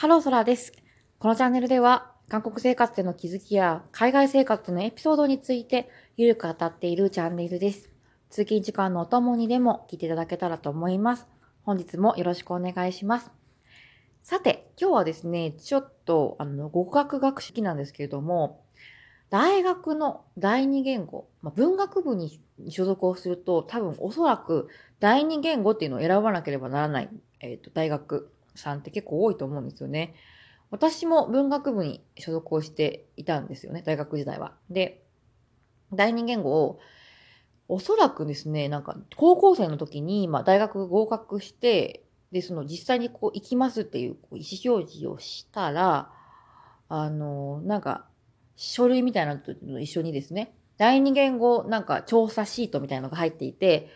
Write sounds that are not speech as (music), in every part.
ハローソラです。このチャンネルでは、韓国生活での気づきや海外生活のエピソードについてゆるく語っているチャンネルです。通勤時間のお供にでも聞いていただけたらと思います。本日もよろしくお願いします。さて、今日はですね、ちょっと、あの、語学学式なんですけれども、大学の第二言語、まあ、文学部に所属をすると、多分おそらく第二言語っていうのを選ばなければならない、えっ、ー、と、大学さんって結構多いと思うんですよね。私も文学部に所属をしていたんですよね、大学時代は。で、第二言語を、おそらくですね、なんか、高校生の時に、まあ、大学合格して、で、その実際にこう、行きますっていうこう意思表示をしたら、あの、なんか、書類みたいなのと一緒にですね、第二言語なんか調査シートみたいなのが入っていて、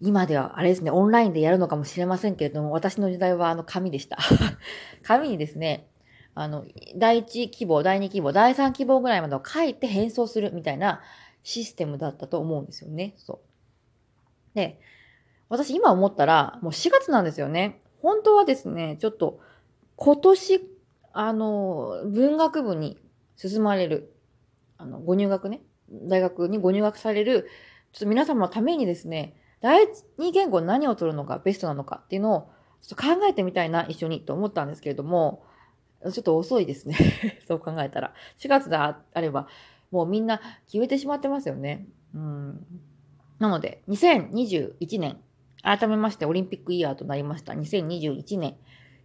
今ではあれですね、オンラインでやるのかもしれませんけれども、私の時代はあの紙でした。(laughs) 紙にですね、あの、第一希望、第二希望、第三希望ぐらいまでを書いて変装するみたいなシステムだったと思うんですよね。そう。で、私今思ったら、もう4月なんですよね。本当はですね、ちょっと今年、あの、文学部に進まれる、あの、ご入学ね、大学にご入学される、ちょっと皆様のためにですね、第二言語何を取るのがベストなのかっていうのをちょっと考えてみたいな、一緒にと思ったんですけれども、ちょっと遅いですね。(laughs) そう考えたら。4月であれば、もうみんな決めてしまってますよね。うん。なので、2021年、改めましてオリンピックイヤーとなりました。2021年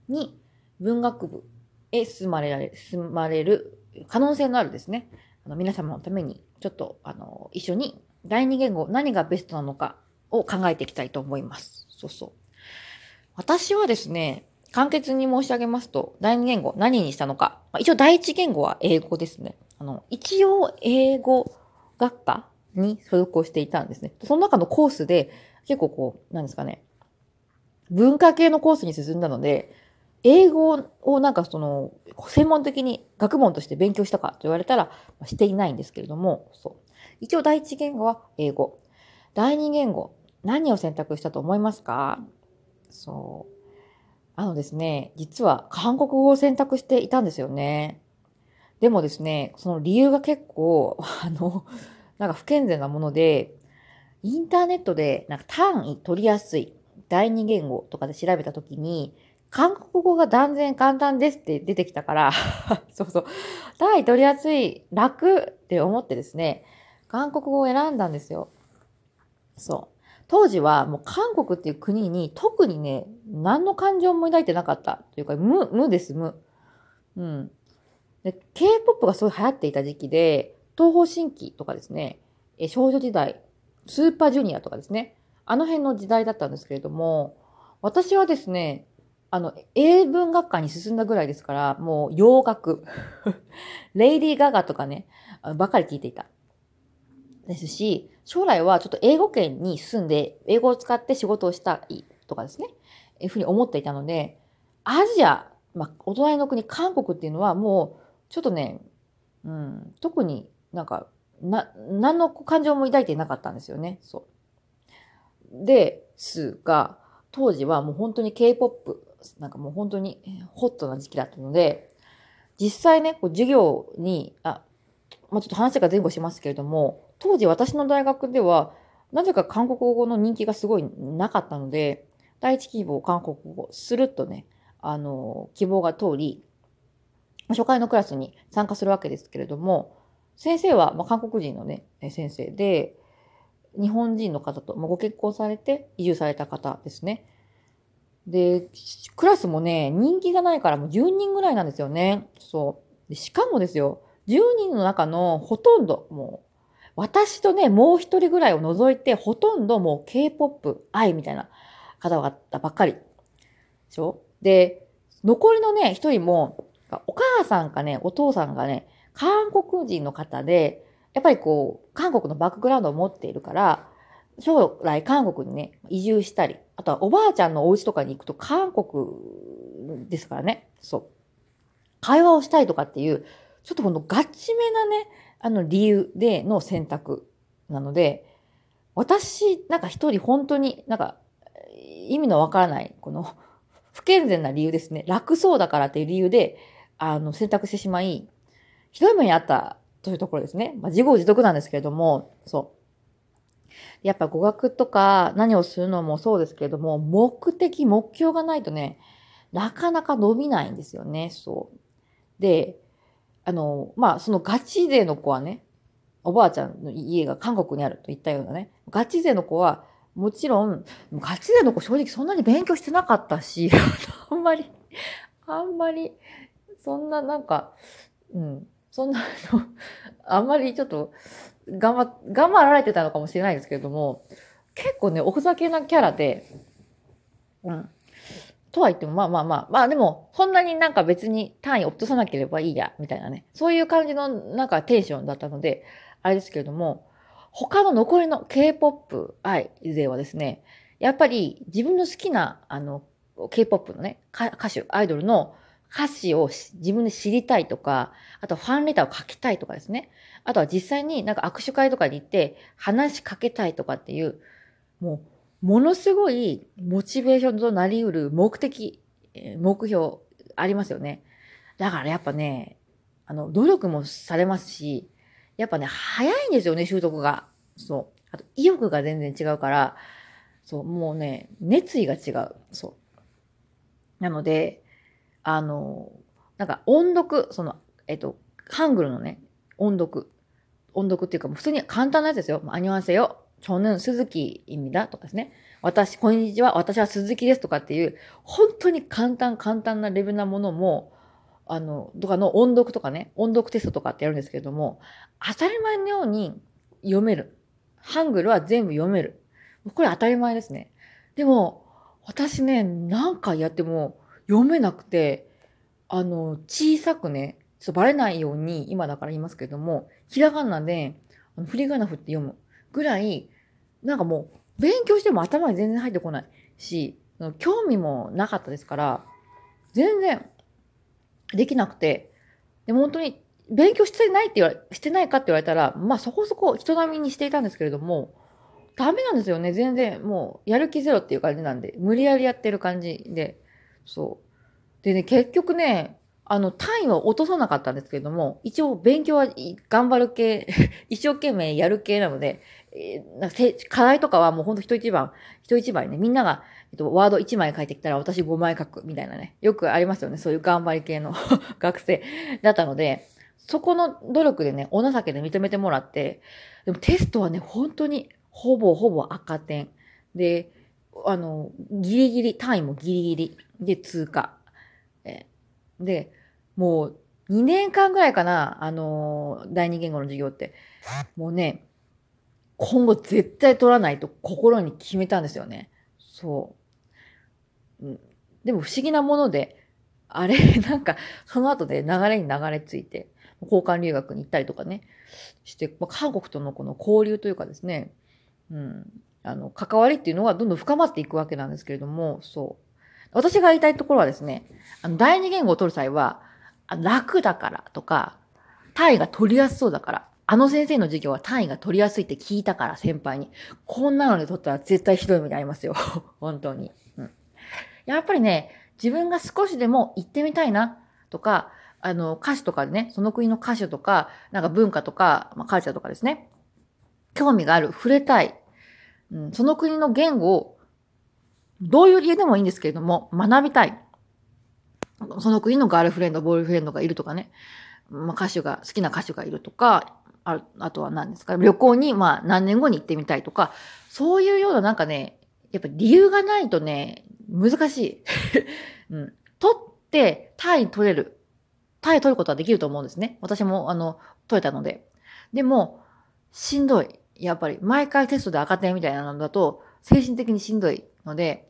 に文学部へ進まれられ、進まれる可能性のあるですね。あの皆様のために、ちょっと、あの、一緒に第二言語何がベストなのかを考えていきたいと思います。そうそう。私はですね、簡潔に申し上げますと、第二言語何にしたのか。まあ、一応第一言語は英語ですね。あの、一応英語学科に所属をしていたんですね。その中のコースで、結構こう、なんですかね、文化系のコースに進んだので、英語をなんかその、専門的に学問として勉強したかと言われたら、していないんですけれども、そう。一応第一言語は英語。第二言語、何を選択したと思いますか？そう。あのですね、実は韓国語を選択していたんですよね。でもですね、その理由が結構、(laughs) あの、なんか不健全なもので、インターネットでなんか単位取りやすい第二言語とかで調べたときに、韓国語が断然簡単ですって出てきたから、(laughs) そうそう、単位取りやすい、楽って思ってですね、韓国語を選んだんですよ。そう。当時はもう韓国っていう国に特にね、何の感情も抱いてなかったというか、無、無です、無。うん。K-POP がすごい流行っていた時期で、東方神起とかですね、え少女時代、スーパージュニアとかですね、あの辺の時代だったんですけれども、私はですね、あの、英文学科に進んだぐらいですから、もう洋楽、(laughs) レイディー・ガガとかね、ばかり聞いていた。ですし、将来はちょっと英語圏に住んで、英語を使って仕事をしたいとかですね、いうふうに思っていたので、アジア、まあ、お隣の国、韓国っていうのはもう、ちょっとね、うん、特になんか、な、何の感情も抱いていなかったんですよね。そう。ですが、当時はもう本当に K-POP、なんかもう本当にホットな時期だったので、実際ね、こう授業に、あ、まあ、ちょっと話が前後しますけれども、当時私の大学では、なぜか韓国語の人気がすごいなかったので、第一希望韓国語、するっとね、あの、希望が通り、初回のクラスに参加するわけですけれども、先生は、まあ、韓国人のね、先生で、日本人の方と、まあ、ご結婚されて移住された方ですね。で、クラスもね、人気がないからもう10人ぐらいなんですよね。そう。でしかもですよ、10人の中のほとんど、もう、私とね、もう一人ぐらいを除いて、ほとんどもう K-POP 愛みたいな方々ばっかり。でしょ？で、残りのね、一人も、お母さんかね、お父さんがね、韓国人の方で、やっぱりこう、韓国のバックグラウンドを持っているから、将来韓国にね、移住したり、あとはおばあちゃんのお家とかに行くと韓国ですからね、そう。会話をしたいとかっていう、ちょっとこのガチめなね、あの理由での選択なので、私、なんか一人本当になんか意味のわからない、この不健全な理由ですね。楽そうだからっていう理由で、あの、選択してしまい、ひどい目にあったというところですね。まあ、自業自得なんですけれども、そう。やっぱ語学とか何をするのもそうですけれども、目的、目標がないとね、なかなか伸びないんですよね、そう。で、あの、まあ、そのガチ勢の子はね、おばあちゃんの家が韓国にあると言ったようなね、ガチ勢の子は、もちろん、ガチ勢の子正直そんなに勉強してなかったし、(laughs) あんまり、あんまり、そんななんか、うん、そんな、あんまりちょっと、頑張、頑張られてたのかもしれないですけれども、結構ね、おふざけなキャラで、うん。とは言っても、まあまあまあ、まあでも、そんなになんか別に単位落とさなければいいや、みたいなね。そういう感じのなんかテンションだったので、あれですけれども、他の残りの K-POP 愛勢はですね、やっぱり自分の好きな、あの、K-POP のね、歌手、アイドルの歌詞を自分で知りたいとか、あとファンレターを書きたいとかですね。あとは実際になんか握手会とかに行って話しかけたいとかっていう、もう、ものすごいモチベーションとなり得る目的、目標ありますよね。だからやっぱね、あの、努力もされますし、やっぱね、早いんですよね、習得が。そう。あと、意欲が全然違うから、そう、もうね、熱意が違う。そう。なので、あの、なんか音読、その、えっと、ハングルのね、音読。音読っていうか、普通に簡単なやつですよ。アニュアンセよ。チョヌン、鈴木意味だとかですね。私、こんにちは。私は鈴木ですとかっていう、本当に簡単、簡単なレベルなものも、あの、とかの音読とかね、音読テストとかってやるんですけれども、当たり前のように読める。ハングルは全部読める。これ当たり前ですね。でも、私ね、何回やっても、読めなくて、あの、小さくね、ちょっとバレないように、今だから言いますけども、ひらがなで、振り仮名振って読むぐらい、なんかもう、勉強しても頭に全然入ってこないし、興味もなかったですから、全然できなくて、でも本当に勉強してないって言われ、してないかって言われたら、まあそこそこ人並みにしていたんですけれども、ダメなんですよね。全然もうやる気ゼロっていう感じなんで、無理やりやってる感じで。そう。でね、結局ね、あの、単位は落とさなかったんですけれども、一応勉強は頑張る系、(laughs) 一生懸命やる系なので、えー、課題とかはもうほんと人一番、人一倍ね、みんなが、えっと、ワード1枚書いてきたら私5枚書くみたいなね、よくありますよね、そういう頑張り系の (laughs) 学生だったので、そこの努力でね、お情けで認めてもらって、でもテストはね、本当にほぼほぼ赤点。で、あの、ギリギリ、単位もギリギリで通過。えで、もう2年間ぐらいかな、あの、第二言語の授業って。もうね、今後絶対取らないと心に決めたんですよね。そう。でも不思議なもので、あれ、(laughs) なんか、その後で流れに流れ着いて、交換留学に行ったりとかね、して、まあ、韓国とのこの交流というかですね、うん、あの、関わりっていうのがどんどん深まっていくわけなんですけれども、そう。私が言いたいところはですね、あの、第二言語を取る際は、楽だからとか、単位が取りやすそうだから、あの先生の授業は単位が取りやすいって聞いたから先輩に。こんなので取ったら絶対ひどい目に遭いますよ。(laughs) 本当に。うん。やっぱりね、自分が少しでも行ってみたいなとか、あの、歌詞とかでね、その国の歌手とか、なんか文化とか、まあ、カルチャーとかですね。興味がある、触れたい。うん、その国の言語を、どういう理由でもいいんですけれども、学びたい。その国のガールフレンド、ボーイフレンドがいるとかね。まあ、歌手が、好きな歌手がいるとか、ああとは何ですか？旅行に、まあ、何年後に行ってみたいとか、そういうようななんかね、やっぱ理由がないとね、難しい。(laughs) うん。取って、単位取れる。単位取ることはできると思うんですね。私も、あの、取れたので。でも、しんどい。やっぱり、毎回テストで赤点みたいなのだと、精神的にしんどいので、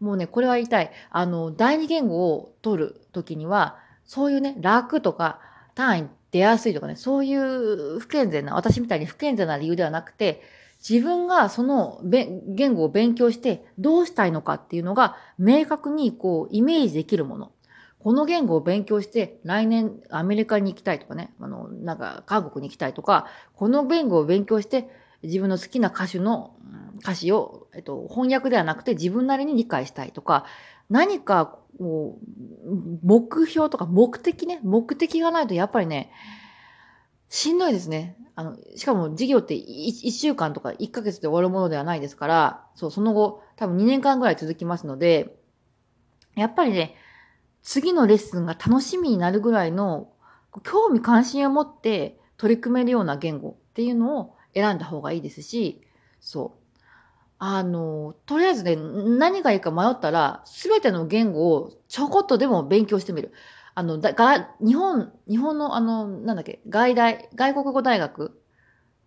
もうね、これは言いたい。あの、第二言語を取るときには、そういうね、楽とか、単位出やすいとかね、そういう不健全な、私みたいに不健全な理由ではなくて、自分がその言語を勉強してどうしたいのかっていうのが明確にこうイメージできるもの。この言語を勉強して来年アメリカに行きたいとかね、あの、なんか韓国に行きたいとか、この言語を勉強して自分の好きな歌手の歌詞を、えっと、翻訳ではなくて自分なりに理解したいとか、何か、こう、目標とか目的ね、目的がないとやっぱりね、しんどいですね。あの、しかも授業って1週間とか1ヶ月で終わるものではないですから、そう、その後、多分2年間ぐらい続きますので、やっぱりね、次のレッスンが楽しみになるぐらいの興味関心を持って取り組めるような言語っていうのを選んだ方がいいですし、そう。あの、とりあえずね、何がいいか迷ったら、すべての言語をちょこっとでも勉強してみる。あの、だが日本、日本のあの、なんだっけ、外大、外国語大学、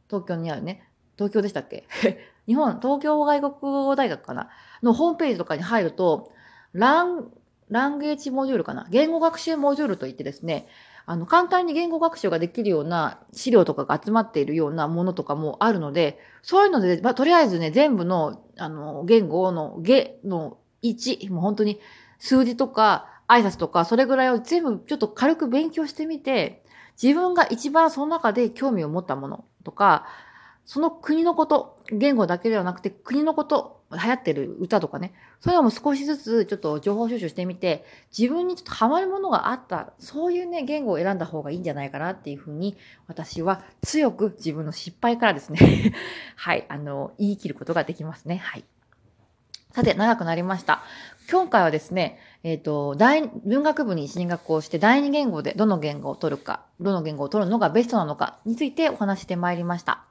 東京にあるね。東京でしたっけ？(laughs) 日本、東京外国語大学かな？のホームページとかに入ると、ラン、ランゲージモジュールかな？言語学習モジュールといってですね、あの、簡単に言語学習ができるような資料とかが集まっているようなものとかもあるので、そういうので、まあ、とりあえずね、全部の、あの、言語の、ゲの1、もう本当に数字とか挨拶とか、それぐらいを全部ちょっと軽く勉強してみて、自分が一番その中で興味を持ったものとか、その国のこと、言語だけではなくて国のこと、流行ってる歌とかね、そういうのも少しずつちょっと情報収集してみて、自分にちょっとハマるものがあった、そういうね、言語を選んだ方がいいんじゃないかなっていうふうに、私は強く自分の失敗からですね (laughs) はい、あの、言い切ることができますね。はい。さて、長くなりました。今回はですね、えっ、ー、と、大、文学部に進学をして第二言語でどの言語を取るか、どの言語を取るのがベストなのかについてお話してまいりました。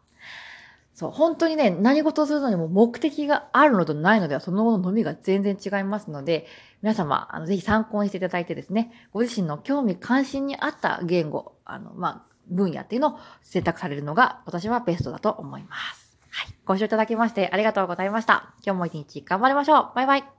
そう、本当にね、何事をするのにも目的があるのとないのでは、その後の伸びが全然違いますので、皆様、あの、ぜひ参考にしていただいてですね、ご自身の興味関心に合った言語、あの、まあ、分野っていうのを選択されるのが、私はベストだと思います。はい。ご視聴いただきましてありがとうございました。今日も一日頑張りましょう。バイバイ。